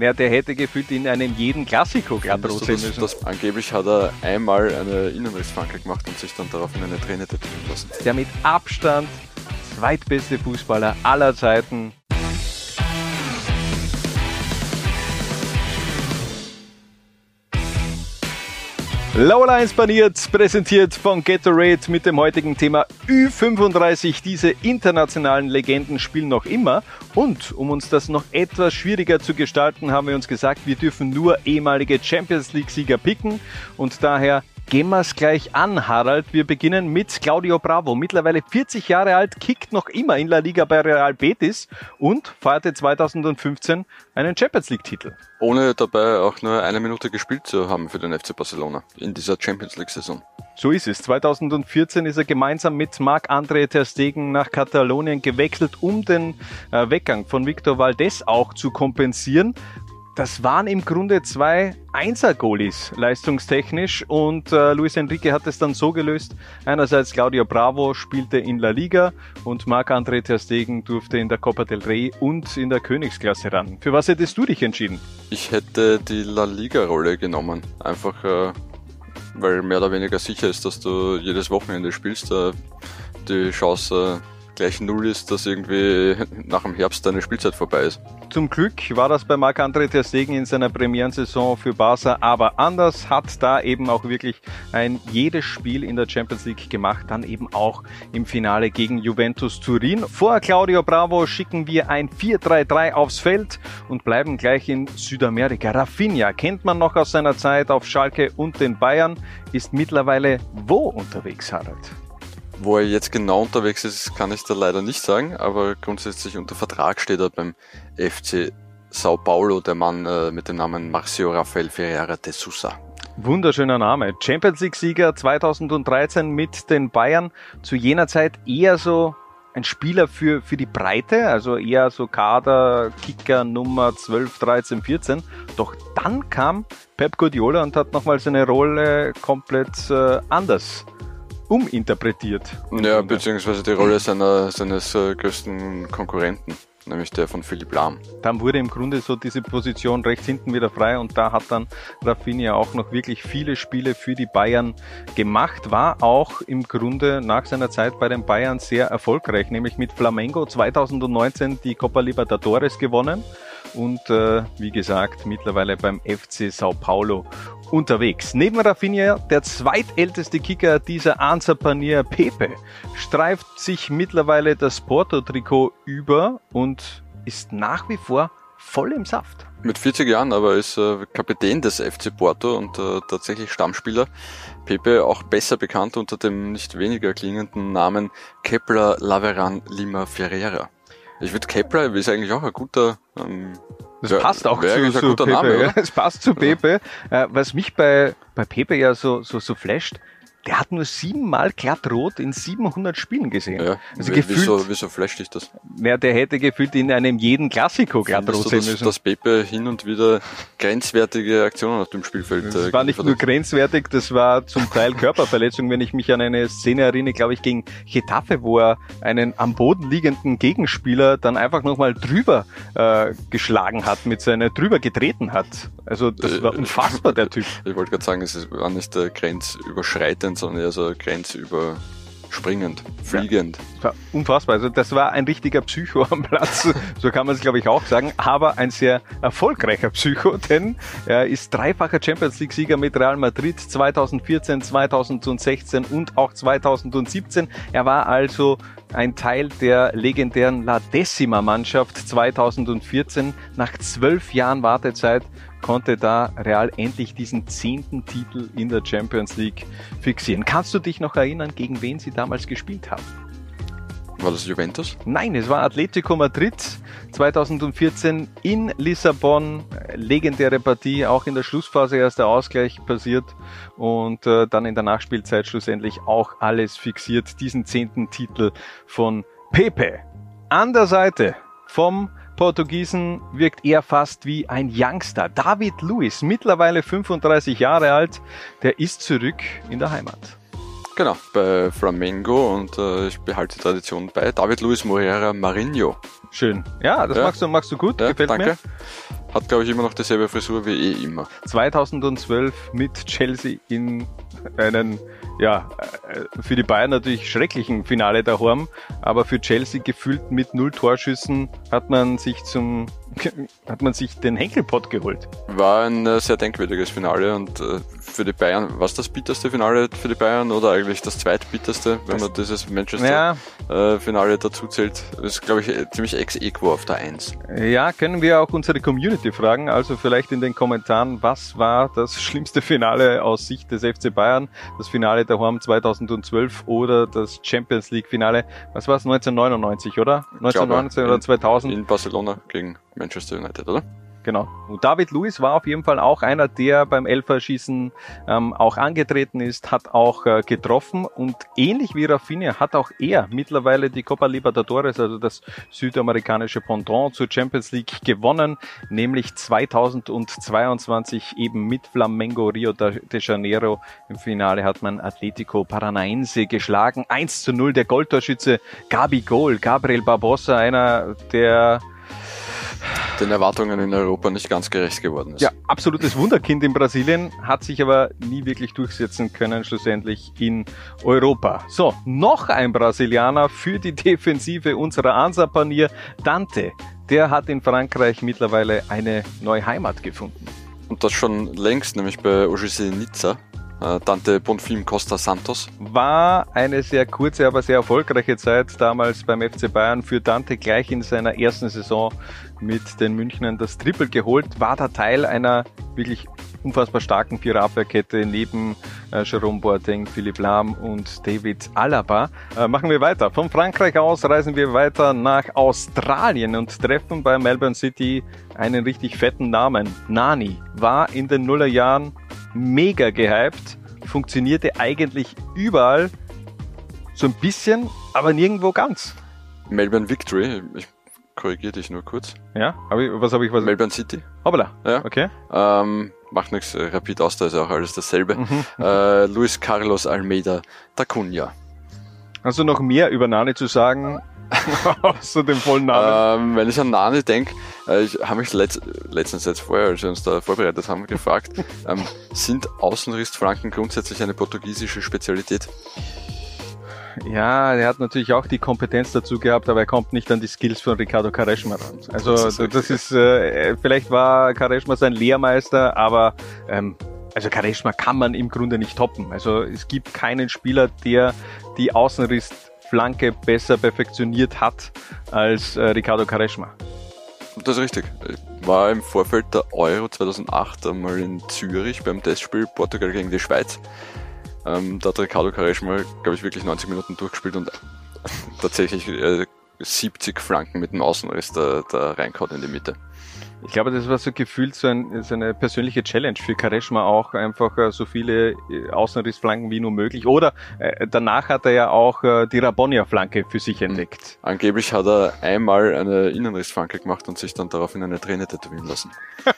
Ja, der hätte gefühlt in einem jeden Klassiko glatt rot sehen müssen. Das, angeblich hat er einmal eine Innenrissflanke gemacht und sich dann daraufhin eine Träne tätowieren lassen. Der mit Abstand zweitbeste Fußballer aller Zeiten Lowlines baniert, präsentiert von Gatorade mit dem heutigen Thema Ü35. Diese internationalen Legenden spielen noch immer. Und um uns das noch etwas schwieriger zu gestalten, haben wir uns gesagt, wir dürfen nur ehemalige Champions League-Sieger picken. Und daher Gehen wir es gleich an, Harald. Wir beginnen mit Claudio Bravo. Mittlerweile 40 Jahre alt, kickt noch immer in La Liga bei Real Betis und feierte 2015 einen Champions League-Titel. Ohne dabei auch nur eine Minute gespielt zu haben für den FC Barcelona in dieser Champions League-Saison. So ist es. 2014 ist er gemeinsam mit Marc-André Ter Stegen nach Katalonien gewechselt, um den äh, Weggang von Victor Valdez auch zu kompensieren das waren im Grunde zwei Einser-Goalies leistungstechnisch und äh, Luis Enrique hat es dann so gelöst. Einerseits Claudio Bravo spielte in La Liga und Marc-André Ter Stegen durfte in der Copa del Rey und in der Königsklasse ran. Für was hättest du dich entschieden? Ich hätte die La Liga-Rolle genommen. Einfach, äh, weil mehr oder weniger sicher ist, dass du jedes Wochenende spielst. Äh, die Chance gleich null ist, dass irgendwie nach dem Herbst deine Spielzeit vorbei ist. Zum Glück war das bei Marc-André Ter Stegen in seiner Premierensaison für Barca aber anders, hat da eben auch wirklich ein jedes Spiel in der Champions League gemacht, dann eben auch im Finale gegen Juventus Turin. Vor Claudio Bravo schicken wir ein 4-3-3 aufs Feld und bleiben gleich in Südamerika. Rafinha kennt man noch aus seiner Zeit auf Schalke und den Bayern, ist mittlerweile wo unterwegs, Harald? Wo er jetzt genau unterwegs ist, kann ich da leider nicht sagen, aber grundsätzlich unter Vertrag steht er beim FC Sao Paulo, der Mann äh, mit dem Namen Marcio Rafael Ferreira de Sousa. Wunderschöner Name. Champions League-Sieger 2013 mit den Bayern. Zu jener Zeit eher so ein Spieler für, für die Breite, also eher so Kader, Kicker Nummer 12, 13, 14. Doch dann kam Pep Guardiola und hat nochmal seine Rolle komplett äh, anders uminterpretiert. Ja, beziehungsweise die Rolle seiner, seines äh, größten Konkurrenten, nämlich der von Philipp Lahm. Dann wurde im Grunde so diese Position rechts hinten wieder frei und da hat dann Rafinha auch noch wirklich viele Spiele für die Bayern gemacht, war auch im Grunde nach seiner Zeit bei den Bayern sehr erfolgreich, nämlich mit Flamengo 2019 die Copa Libertadores gewonnen und äh, wie gesagt mittlerweile beim FC Sao Paulo unterwegs. Neben Rafinha, der zweitälteste Kicker dieser Ansa-Panier Pepe, streift sich mittlerweile das Porto-Trikot über und ist nach wie vor voll im Saft. Mit 40 Jahren aber ist äh, Kapitän des FC Porto und äh, tatsächlich Stammspieler. Pepe auch besser bekannt unter dem nicht weniger klingenden Namen Kepler Laveran Lima Ferreira. Ich würde Kepler ist eigentlich auch ein guter ähm, das passt auch zu, zu Pepe. Name, ja. Es passt zu Pepe. Ja. Äh, was mich bei, bei Pepe ja so, so, so flasht, der hat nur siebenmal glattrot in 700 Spielen gesehen. Ja, also gefühlt, wieso, wieso flasht dich das? Ja, der hätte gefühlt in einem jeden Klassiko glattrot sehen müssen. Dass Pepe hin und wieder grenzwertige Aktionen auf dem Spielfeld. Das äh, war nicht nur grenzwertig, das war zum Teil Körperverletzung, wenn ich mich an eine Szene erinnere, glaube ich, gegen Getafe, wo er einen am Boden liegenden Gegenspieler dann einfach nochmal drüber äh, geschlagen hat, mit seiner drüber getreten hat. Also das war äh, unfassbar, der Typ. Ich wollte gerade sagen, es war nicht der grenzüberschreitend Grenzüberschreitend, sondern eher so grenzüberspringend, fliegend. Ja, unfassbar. Also das war ein richtiger Psycho am Platz, so kann man es glaube ich auch sagen, aber ein sehr erfolgreicher Psycho, denn er ist dreifacher Champions League Sieger mit Real Madrid 2014, 2016 und auch 2017. Er war also ein Teil der legendären La Decima Mannschaft 2014. Nach zwölf Jahren Wartezeit konnte da Real endlich diesen zehnten Titel in der Champions League fixieren. Kannst du dich noch erinnern, gegen wen sie damals gespielt haben? War das Juventus? Nein, es war Atletico Madrid 2014 in Lissabon. Legendäre Partie, auch in der Schlussphase erst der Ausgleich passiert und äh, dann in der Nachspielzeit schlussendlich auch alles fixiert. Diesen zehnten Titel von Pepe. An der Seite vom Portugiesen wirkt er fast wie ein Youngster. David Luiz, mittlerweile 35 Jahre alt, der ist zurück in der Heimat. Genau, bei Flamengo und äh, ich behalte die Tradition bei. David Luiz Moreira Marinho. Schön. Ja, das ja. Machst, du, machst du gut, ja, gefällt danke. Hat, glaube ich, immer noch dieselbe Frisur wie eh immer. 2012 mit Chelsea in einen ja, äh, für die Bayern natürlich schrecklichen Finale daheim, aber für Chelsea gefühlt mit null Torschüssen hat man sich zum hat man sich den Henkelpott geholt. War ein äh, sehr denkwürdiges Finale und äh, für die Bayern, war es das bitterste Finale für die Bayern oder eigentlich das zweitbitterste, wenn das man dieses Manchester-Finale ja. dazu zählt? Das ist, glaube ich, ziemlich ex-equo auf der 1. Ja, können wir auch unsere Community fragen, also vielleicht in den Kommentaren, was war das schlimmste Finale aus Sicht des FC Bayern? Das Finale daheim 2012 oder das Champions League Finale, was war es, 1999, oder? 1999 oder 2000? In Barcelona gegen Manchester United, oder? Genau. Und David Lewis war auf jeden Fall auch einer, der beim Elferschießen ähm, auch angetreten ist, hat auch äh, getroffen und ähnlich wie Rafinha hat auch er mittlerweile die Copa Libertadores, also das südamerikanische Pendant zur Champions League gewonnen, nämlich 2022 eben mit Flamengo Rio de Janeiro. Im Finale hat man Atletico Paranaense geschlagen. 1 zu 0 der Goldtorschütze Gabi Gol, Gabriel Barbosa, einer der den Erwartungen in Europa nicht ganz gerecht geworden ist. Ja, absolutes Wunderkind in Brasilien, hat sich aber nie wirklich durchsetzen können, schlussendlich in Europa. So, noch ein Brasilianer für die Defensive unserer Ansa-Panier, Dante. Der hat in Frankreich mittlerweile eine neue Heimat gefunden. Und das schon längst, nämlich bei OGC Nizza. Äh, Dante Bonfim Costa Santos. War eine sehr kurze, aber sehr erfolgreiche Zeit damals beim FC Bayern für Dante gleich in seiner ersten Saison mit den Münchnern das Triple geholt, war da Teil einer wirklich unfassbar starken Viererabwehrkette neben äh, Jerome Boateng, Philipp Lahm und David Alaba. Äh, machen wir weiter. Von Frankreich aus reisen wir weiter nach Australien und treffen bei Melbourne City einen richtig fetten Namen. Nani war in den Nullerjahren mega gehypt, funktionierte eigentlich überall so ein bisschen, aber nirgendwo ganz. Melbourne Victory, ich korrigiere dich nur kurz. Ja, hab ich, was habe ich was? Melbourne City. Hoppala, ja. okay. Ähm, macht nichts, Rapid Austria ist auch alles dasselbe. Mhm. Äh, Luis Carlos Almeida da Cunha. Hast du noch mehr über Nani zu sagen, außer dem vollen Namen? Ähm, wenn ich an Nani denke, äh, ich habe mich letzt, letztens jetzt vorher, als wir uns da vorbereitet haben, gefragt, ähm, sind Außenrissflanken grundsätzlich eine portugiesische Spezialität? Ja, er hat natürlich auch die Kompetenz dazu gehabt, aber er kommt nicht an die Skills von Ricardo Quaresma ran. Also das ist, das ist äh, vielleicht war Quaresma sein Lehrmeister, aber ähm, also Quaresma kann man im Grunde nicht toppen. Also es gibt keinen Spieler, der die Außenrissflanke besser perfektioniert hat als äh, Ricardo Quaresma. Das ist richtig. Ich war im Vorfeld der Euro 2008 einmal in Zürich beim Testspiel Portugal gegen die Schweiz. Ähm, da hat Ricardo Carresch mal, glaube ich, wirklich 90 Minuten durchgespielt und tatsächlich äh, 70 Flanken mit dem Außenriss da, da reinkaut in die Mitte. Ich glaube, das war so gefühlt so, ein, so eine persönliche Challenge für Kareshma auch, einfach äh, so viele äh, Außenrissflanken wie nur möglich. Oder äh, danach hat er ja auch äh, die Rabonia-Flanke für sich entdeckt. Mhm. Angeblich hat er einmal eine Innenrissflanke gemacht und sich dann daraufhin eine Träne tätowieren lassen.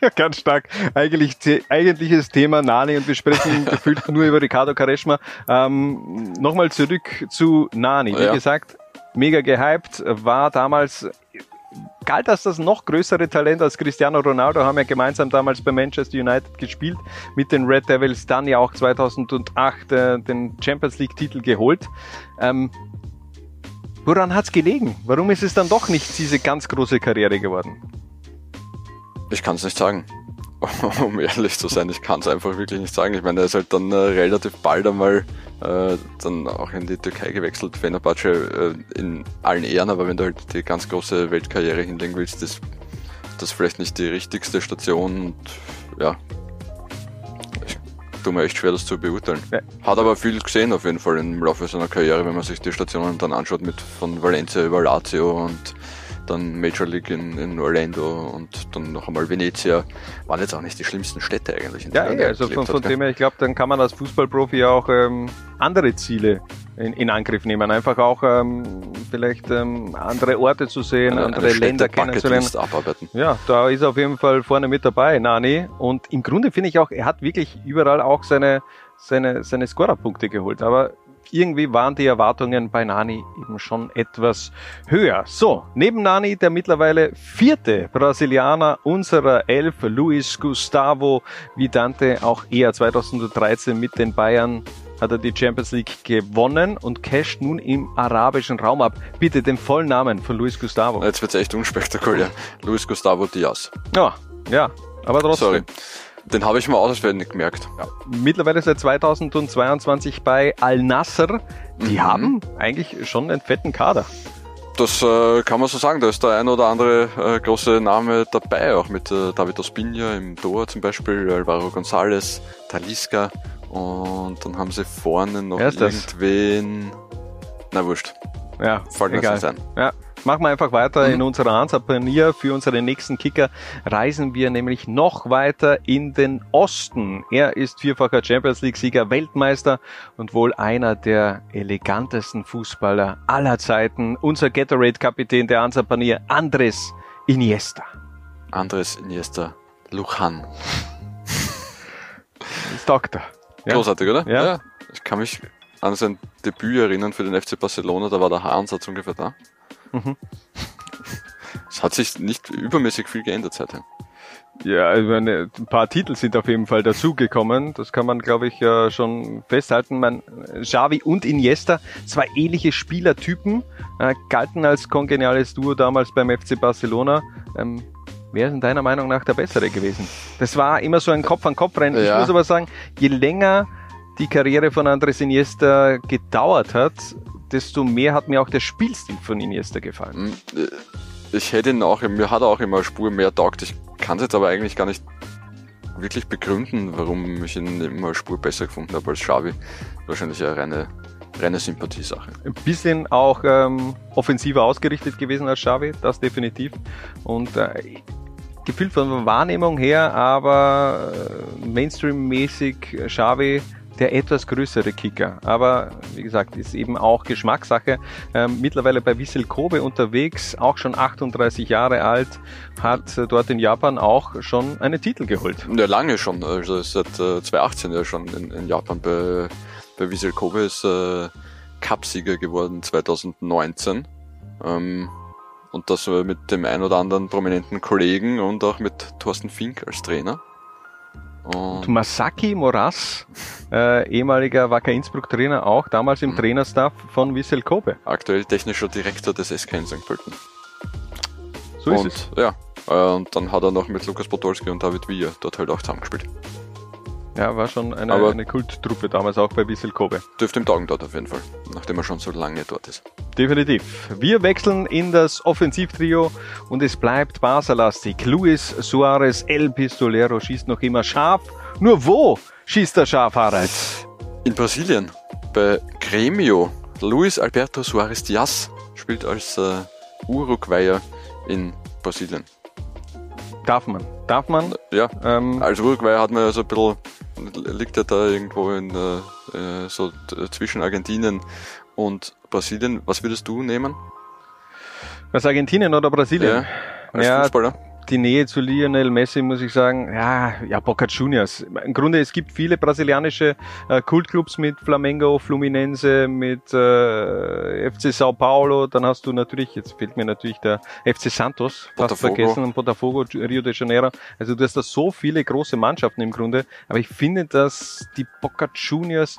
ja, ganz stark. Eigentlich, eigentliches Thema Nani und wir sprechen gefühlt nur über Ricardo Quaresma. Ähm, Nochmal zurück zu Nani. Wie ja. gesagt, mega gehypt, war damals galt als das noch größere Talent als Cristiano Ronaldo, haben ja gemeinsam damals bei Manchester United gespielt, mit den Red Devils dann ja auch 2008 äh, den Champions League Titel geholt. Ähm, woran hat's gelegen? Warum ist es dann doch nicht diese ganz große Karriere geworden? Ich kann es nicht sagen. um ehrlich zu sein, ich kann es einfach wirklich nicht sagen. Ich meine, er ist halt dann äh, relativ bald einmal äh, dann auch in die Türkei gewechselt. Fenerbahce äh, in allen Ehren, aber wenn du halt die ganz große Weltkarriere hinlegen willst, ist das vielleicht nicht die richtigste Station. Und ja, ich tue mir echt schwer, das zu beurteilen. Hat aber viel gesehen auf jeden Fall im Laufe seiner Karriere, wenn man sich die Stationen dann anschaut mit von Valencia über Lazio und dann Major League in, in Orlando und dann noch einmal Venezia. Waren jetzt auch nicht die schlimmsten Städte eigentlich. In ja, ja also von, von dem her, ich glaube, dann kann man als Fußballprofi auch ähm, andere Ziele in, in Angriff nehmen. Einfach auch ähm, vielleicht ähm, andere Orte zu sehen, eine, andere eine Länder kennenzulernen. Abarbeiten. Ja, da ist er auf jeden Fall vorne mit dabei, Nani. Und im Grunde finde ich auch, er hat wirklich überall auch seine, seine, seine Scorerpunkte geholt. Aber irgendwie waren die Erwartungen bei Nani eben schon etwas höher. So, neben Nani der mittlerweile vierte Brasilianer unserer Elf, Luis Gustavo Vidante, auch er 2013 mit den Bayern hat er die Champions League gewonnen und casht nun im arabischen Raum ab. Bitte den vollen Namen von Luis Gustavo. Jetzt wird's echt unspektakulär. Luis Gustavo Diaz. Ja, ja, aber trotzdem. Sorry. Den habe ich mal auswendig gemerkt. Ja. Mittlerweile seit 2022 bei Al Nasser. Die mhm. haben eigentlich schon einen fetten Kader. Das äh, kann man so sagen. Da ist der ein oder andere äh, große Name dabei, auch mit äh, David Ospina im Tor zum Beispiel, Alvaro González, Talisca und dann haben sie vorne noch irgendwen. Na wurscht. Ja, Fällt egal. Sein. Ja, Machen wir einfach weiter mhm. in unserer Ansapanier. Für unseren nächsten Kicker reisen wir nämlich noch weiter in den Osten. Er ist vierfacher Champions League-Sieger, Weltmeister und wohl einer der elegantesten Fußballer aller Zeiten. Unser Gatorade-Kapitän der Ansapanier, Andres Iniesta. Andres Iniesta Lujan. ist Doktor. Ja. Großartig, oder? Ja. ja. Ich kann mich an sein Debüt erinnern für den FC Barcelona, da war der Haaransatz ungefähr da. Mhm. Es hat sich nicht übermäßig viel geändert seitdem. Ja, also ein paar Titel sind auf jeden Fall dazugekommen. Das kann man, glaube ich, schon festhalten. Man, Xavi und Iniesta, zwei ähnliche Spielertypen, äh, galten als kongeniales Duo damals beim FC Barcelona. Ähm, wer ist in deiner Meinung nach der bessere gewesen? Das war immer so ein Kopf-an-Kopf-Rennen. Ja. Ich muss aber sagen, je länger die Karriere von Andres Iniesta gedauert hat, desto mehr hat mir auch der Spielstil von Iniesta gefallen. Hm, äh, ich hätte ihn auch, mir hat er auch immer Spur mehr taugt. Ich kann es jetzt aber eigentlich gar nicht wirklich begründen, warum ich ihn immer Spur besser gefunden habe als Xavi. Wahrscheinlich eine reine, reine Sympathiesache. Ein bisschen auch ähm, offensiver ausgerichtet gewesen als Xavi, das definitiv. Und äh, gefühlt von der Wahrnehmung her, aber äh, Mainstream-mäßig Xavi der etwas größere Kicker. Aber wie gesagt, ist eben auch Geschmackssache. Ähm, mittlerweile bei Wissel Kobe unterwegs, auch schon 38 Jahre alt, hat äh, dort in Japan auch schon einen Titel geholt. Ja, lange schon. Also seit äh, 2018 ja schon in, in Japan bei, bei Wissel Kobe ist äh, Cupsieger geworden 2019. Ähm, und das mit dem ein oder anderen prominenten Kollegen und auch mit Thorsten Fink als Trainer. Und Masaki Moras, äh, ehemaliger Wacker Innsbruck Trainer, auch damals im mhm. Trainerstaff von Wissel Kobe. Aktuell technischer Direktor des SK in St. Pölten. So ist und, es. Ja, äh, und dann hat er noch mit Lukas Podolski und David Wiener dort halt auch zusammengespielt. Ja, war schon eine, Aber eine Kulttruppe damals auch bei Wissel Kobe. Dürfte im Taugen dort auf jeden Fall, nachdem er schon so lange dort ist. Definitiv. Wir wechseln in das Offensivtrio und es bleibt Barca-lastig. Luis Suarez El Pistolero schießt noch immer scharf. Nur wo schießt er scharf, Harald? In Brasilien, bei Grêmio. Luis Alberto Suarez Diaz spielt als äh, Uruguayer in Brasilien. Darf man. Darf man? Ja. Ähm, als Uruguay hat man ja so ein bisschen liegt er da irgendwo in äh, so zwischen Argentinien und Brasilien. Was würdest du nehmen? Was Argentinien oder Brasilien? Ja, als ja, Fußballer die Nähe zu Lionel Messi, muss ich sagen, ja, ja, Boca Juniors. Im Grunde, es gibt viele brasilianische äh, Kultclubs mit Flamengo, Fluminense, mit äh, FC Sao Paulo, dann hast du natürlich, jetzt fehlt mir natürlich der FC Santos, fast Botafogo. vergessen, und Botafogo, Rio de Janeiro. Also du hast da so viele große Mannschaften im Grunde, aber ich finde, dass die Boca Juniors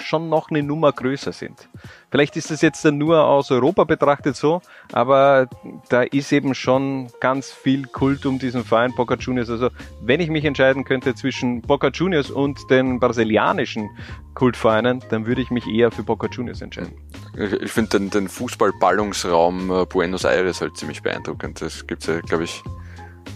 schon noch eine Nummer größer sind. Vielleicht ist das jetzt dann nur aus Europa betrachtet so, aber da ist eben schon ganz viel Kult um diesen Verein Boca Juniors. Also wenn ich mich entscheiden könnte zwischen Boca Juniors und den brasilianischen Kultvereinen, dann würde ich mich eher für Boca Juniors entscheiden. Ich finde den, den Fußballballungsraum äh, Buenos Aires halt ziemlich beeindruckend. Es gibt ja, glaube ich,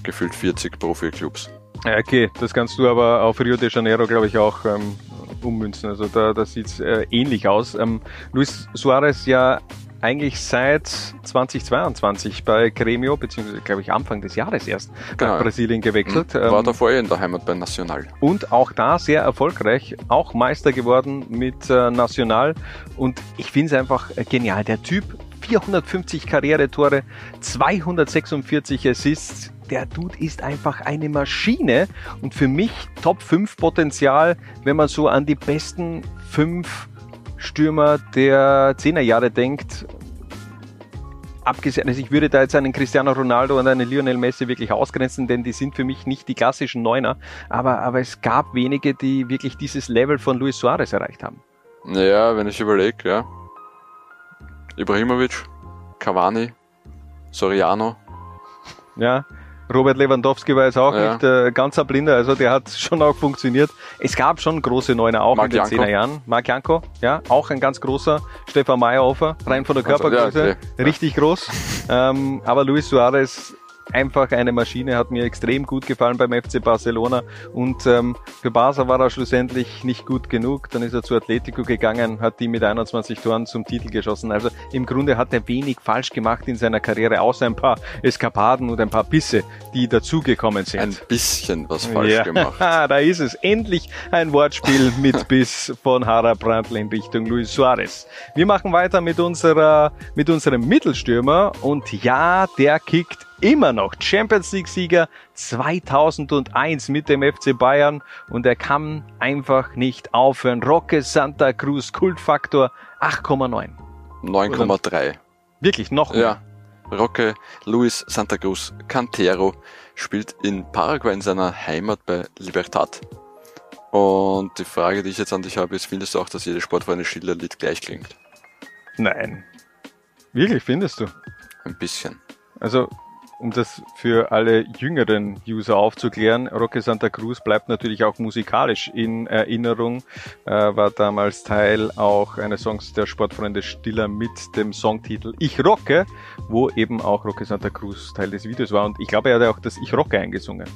gefühlt 40 Profi-Clubs. Okay, das kannst du aber auf Rio de Janeiro, glaube ich, auch ähm, ummünzen. Also da, da sieht es äh, ähnlich aus. Ähm, Luis Suarez ja eigentlich seit 2022 bei Gremio, beziehungsweise glaube ich Anfang des Jahres erst genau. nach Brasilien gewechselt. Mhm. War ähm, davor in der Heimat bei National. Und auch da sehr erfolgreich, auch Meister geworden mit äh, National. Und ich finde es einfach äh, genial. Der Typ 450 Karrieretore, 246 Assists, der Dude ist einfach eine Maschine und für mich Top 5 Potenzial, wenn man so an die besten 5 Stürmer der 10er Jahre denkt, abgesehen, also ich würde da jetzt einen Cristiano Ronaldo und einen Lionel Messi wirklich ausgrenzen, denn die sind für mich nicht die klassischen Neuner, aber, aber es gab wenige, die wirklich dieses Level von Luis Suarez erreicht haben. Naja, wenn ich überlege, ja. Ibrahimovic, Cavani, Soriano. Ja, Robert Lewandowski war jetzt auch Ja. nicht äh, ganz ein Blinder, also der hat schon auch funktioniert. Es gab schon große Neuner auch Marc in den Janko. 10er Jahren. Marc Janko, ja, auch ein ganz großer. Stefan Meyerhofer, rein von der Also, ja, Körpergröße, okay. Ja. richtig groß. Ähm, aber Luis Suarez, einfach eine Maschine, hat mir extrem gut gefallen beim FC Barcelona. Und ähm, für Barca war er schlussendlich nicht gut genug. Dann ist er zu Atletico gegangen, hat die mit 21 Toren zum Titel geschossen. Also im Grunde hat er wenig falsch gemacht in seiner Karriere, außer ein paar Eskapaden und ein paar Bisse, die dazugekommen sind. Ein bisschen was falsch ja. gemacht. da ist es. Endlich ein Wortspiel mit Biss von Hara Brandl in Richtung Luis Suarez. Wir machen weiter mit unserer, mit unserem Mittelstürmer und ja, der kickt immer noch Champions League Sieger 2001 mit dem FC Bayern und er kann einfach nicht aufhören. Roque Santa Cruz Kultfaktor 8,9. 9,3. Wirklich noch mehr. Ja. Roque Luis Santa Cruz Cantero spielt in Paraguay in seiner Heimat bei Libertad. Und die Frage, die ich jetzt an dich habe, ist, findest du auch, dass jedes Sportfreunde Schiller-Lied gleich klingt? Nein. Wirklich, findest du? Ein bisschen. Also, um das für alle jüngeren User aufzuklären, Roque Santa Cruz bleibt natürlich auch musikalisch in Erinnerung, äh, war damals Teil auch eines Songs der Sportfreunde Stiller mit dem Songtitel Ich rocke, wo eben auch Roque Santa Cruz Teil des Videos war und ich glaube, er hat ja auch das Ich rocke eingesungen.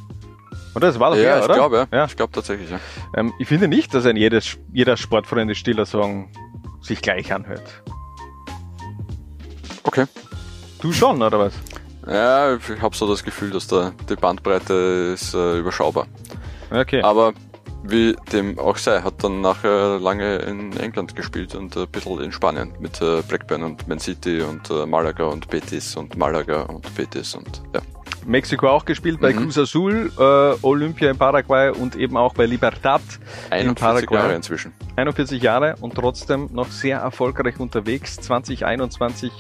Oder das war doch ja, er, ich oder? glaube, ja. Ja. Ich glaube tatsächlich, ja. Ähm, ich finde nicht, dass ein jedes, jeder Sportfreunde Stiller Song sich gleich anhört. Okay. Du schon, oder was? Ja, ich habe so das Gefühl, dass da die Bandbreite ist äh, überschaubar. Okay. Aber wie dem auch sei, hat dann nachher lange in England gespielt und ein bisschen in Spanien mit äh, Blackburn und Man City und äh, Malaga und Betis und Malaga und Betis und ja. Mexiko auch gespielt, bei Mhm. Cruz Azul, äh, Olympia in Paraguay und eben auch bei Libertad in 41 Paraguay. Jahre inzwischen. 41 Jahre und trotzdem noch sehr erfolgreich unterwegs. 2021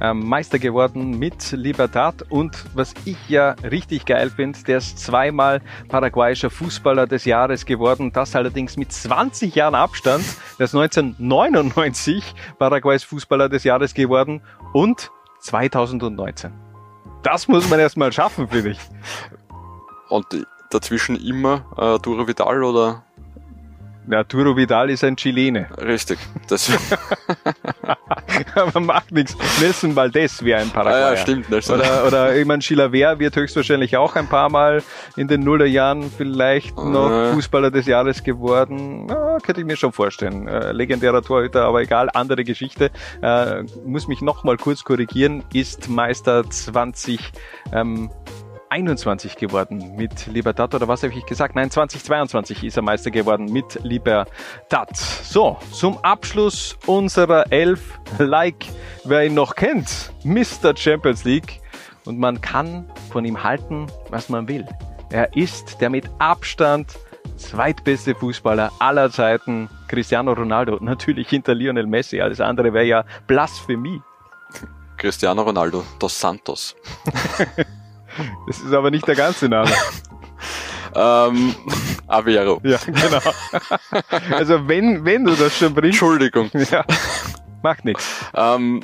ähm, Meister geworden mit Libertad und was ich ja richtig geil finde, der ist zweimal paraguayischer Fußballer des Jahres geworden. Das allerdings mit 20 Jahren Abstand. Der ist 1999 Paraguays Fußballer des Jahres geworden und 2019. Das muss man erstmal schaffen, finde ich. Und dazwischen immer äh, Duro Vidal oder Ja, Arturo Vidal ist ein Chilene, richtig. Das, aber macht nichts. Nelson Valdez wäre ein ah, Paraguayer. ja, stimmt. Nelson. Oder, oder ich meine, Chilavert wird höchstwahrscheinlich auch ein paar Mal in den Nullerjahren vielleicht noch Äh. Fußballer des Jahres geworden. Ja, könnte ich mir schon vorstellen. Äh, legendärer Torhüter, aber egal, andere Geschichte. Äh, muss mich noch mal kurz korrigieren, ist Meister 20 ähm, 21 geworden mit Libertad oder was habe ich gesagt? Nein, 2022 ist er Meister geworden mit Libertad. So, zum Abschluss unserer Elf, like wer ihn noch kennt, Mr. Champions League. Und man kann von ihm halten, was man will. Er ist der mit Abstand zweitbeste Fußballer aller Zeiten, Cristiano Ronaldo, natürlich hinter Lionel Messi. Alles andere wäre ja Blasphemie. Cristiano Ronaldo dos Santos. Das ist aber nicht der ganze Name. Ähm, Aveiro. Ja, genau. Also wenn, wenn du das schon bringst, Entschuldigung. ja, macht nichts. Ähm,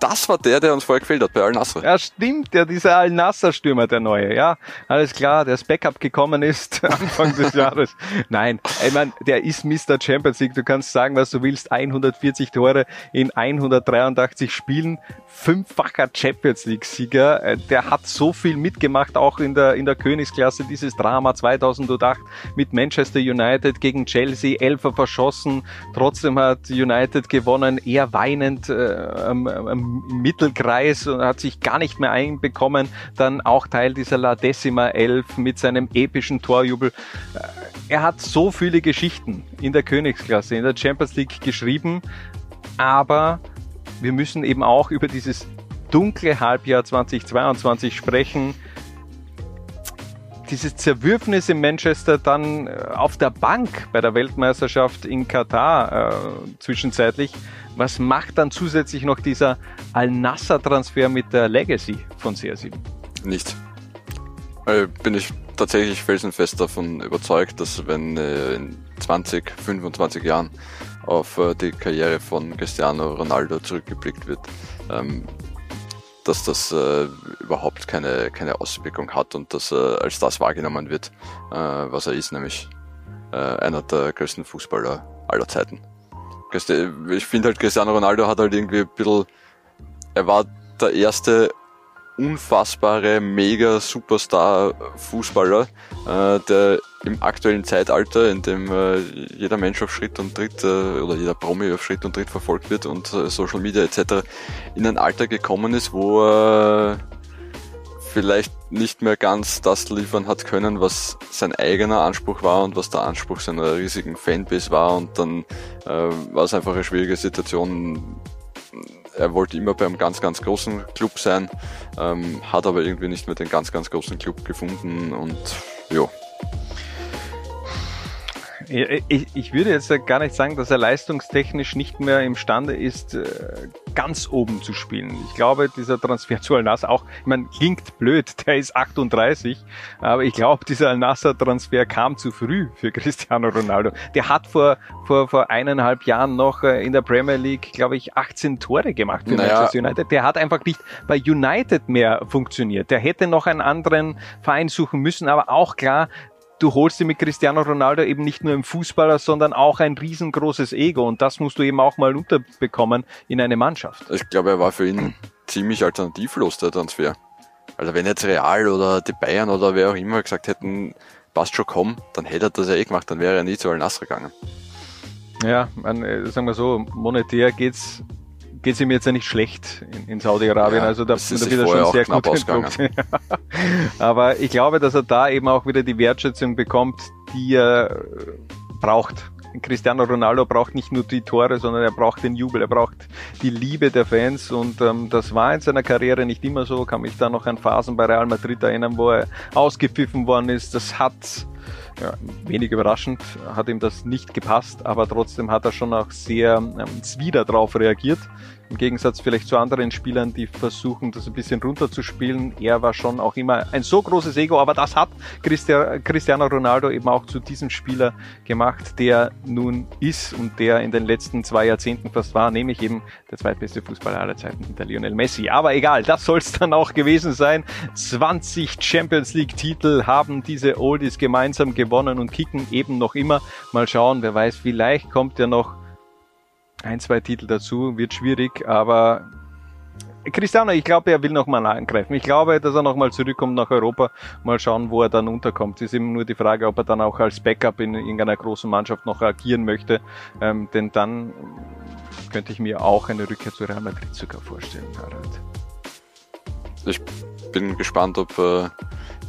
das war der, der uns vorher gefehlt hat bei Al Nassr. Ja, stimmt, ja, dieser Al-Nasser-Stürmer, der neue, ja. Alles klar, der das Backup gekommen ist Anfang des Jahres. Nein, ich meine, der ist Mr. Champions League. Du kannst sagen, was du willst. 140 Tore in 183 Spielen. Fünffacher Champions League-Sieger. Äh, Der hat so viel mitgemacht, auch in der, in der Königsklasse. Dieses Drama 2008 mit Manchester United gegen Chelsea. Elfer verschossen. Trotzdem hat United gewonnen. Eher weinend äh, am, am im Mittelkreis und hat sich gar nicht mehr einbekommen. Dann auch Teil dieser La Decima Elf mit seinem epischen Torjubel. Äh, Er hat so viele Geschichten in der Königsklasse, in der Champions League geschrieben, aber wir müssen eben auch über dieses dunkle Halbjahr 2022 sprechen. dieses Zerwürfnis in Manchester dann äh, auf der Bank bei der Weltmeisterschaft in Katar äh, zwischenzeitlich. Was macht dann zusätzlich noch dieser Al-Nasser-Transfer mit der Legacy von CR7? Nicht. Äh, bin ich tatsächlich felsenfest davon überzeugt, dass wenn äh, in 20, 25 Jahren auf äh, die Karriere von Cristiano Ronaldo zurückgeblickt wird, ähm, dass das äh, überhaupt keine, keine Auswirkung hat und dass er als das wahrgenommen wird, was er ist, nämlich einer der größten Fußballer aller Zeiten. Ich finde halt, Cristiano Ronaldo hat halt irgendwie ein bisschen, er war der erste unfassbare, mega Superstar Fußballer, äh, der im aktuellen Zeitalter, in dem äh, jeder Mensch auf Schritt und Tritt äh, oder jeder Promi auf Schritt und Tritt verfolgt wird und äh, Social Media etc. in ein Alter gekommen ist, wo er vielleicht nicht mehr ganz das liefern hat können, was sein eigener Anspruch war und was der Anspruch seiner riesigen Fanbase war. Und dann äh, war es einfach eine schwierige Situation. Er wollte immer beim ganz, ganz großen Club sein, ähm, hat aber irgendwie nicht mehr den ganz, ganz großen Club gefunden. Und ja. Ich, ich würde jetzt gar nicht sagen, dass er leistungstechnisch nicht mehr imstande ist, äh, ganz oben zu spielen. Ich glaube, dieser Transfer zu Al-Nassr auch, ich meine, klingt blöd, der ist 38, aber ich glaube, dieser Al-Nassr-Transfer kam zu früh für Cristiano Ronaldo. Der hat vor, vor, vor eineinhalb Jahren noch äh, in der Premier League, glaube ich, 18 Tore gemacht für naja. Manchester United. Der hat einfach nicht bei United mehr funktioniert. Der hätte noch einen anderen Verein suchen müssen, aber auch klar, du holst dir mit Cristiano Ronaldo eben nicht nur einen Fußballer, sondern auch ein riesengroßes Ego und das musst du eben auch mal unterbekommen in eine Mannschaft. Ich glaube, er war für ihn ziemlich alternativlos, der Transfer. Also wenn jetzt Real oder die Bayern oder wer auch immer gesagt hätten, passt schon komm, dann hätte er das ja eh gemacht, dann wäre er nie zu Al-Nassr gegangen. Ja, man, äh, sagen wir so, monetär geht's geht es ihm jetzt ja nicht schlecht in, in Saudi-Arabien. Ja, also da, da wird er schon sehr gut entpuppt. Aber ich glaube, dass er da eben auch wieder die Wertschätzung bekommt, die er braucht. Cristiano Ronaldo braucht nicht nur die Tore, sondern er braucht den Jubel, er braucht die Liebe der Fans und ähm, das war in seiner Karriere nicht immer so. Kann mich da noch an Phasen bei Real Madrid erinnern, wo er ausgepfiffen worden ist. Das hat ja, wenig überraschend hat ihm das nicht gepasst, aber trotzdem hat er schon auch sehr ähm, zwider drauf reagiert. Im Gegensatz vielleicht zu anderen Spielern, die versuchen, das ein bisschen runterzuspielen. Er war schon auch immer ein so großes Ego, aber das hat Cristiano Ronaldo eben auch zu diesem Spieler gemacht, der nun ist und der in den letzten zwei Jahrzehnten fast war, nämlich eben der zweitbeste Fußballer aller Zeiten hinter Lionel Messi. Aber egal, das soll es dann auch gewesen sein. 20 Champions League Titel haben diese Oldies gemeinsam gewonnen und kicken eben noch immer. Mal schauen, wer weiß, vielleicht kommt ja noch ein, zwei Titel dazu, wird schwierig, aber Cristiano, ich glaube, er will nochmal angreifen. Ich glaube, dass er nochmal zurückkommt nach Europa. Mal schauen, wo er dann unterkommt. Es ist eben nur die Frage, ob er dann auch als Backup in irgendeiner großen Mannschaft noch agieren möchte. Ähm, denn dann könnte ich mir auch eine Rückkehr zu Real Madrid sogar vorstellen, Harald. Ich bin gespannt, ob äh,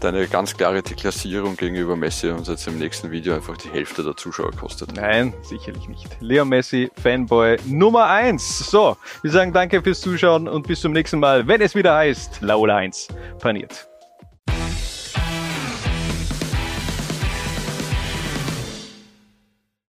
deine ganz klare Deklassierung gegenüber Messi uns jetzt im nächsten Video einfach die Hälfte der Zuschauer kostet. Nein, sicherlich nicht. Leo Messi, Fanboy Nummer eins. So, wir sagen danke fürs Zuschauen und bis zum nächsten Mal, wenn es wieder heißt Laola 1 paniert.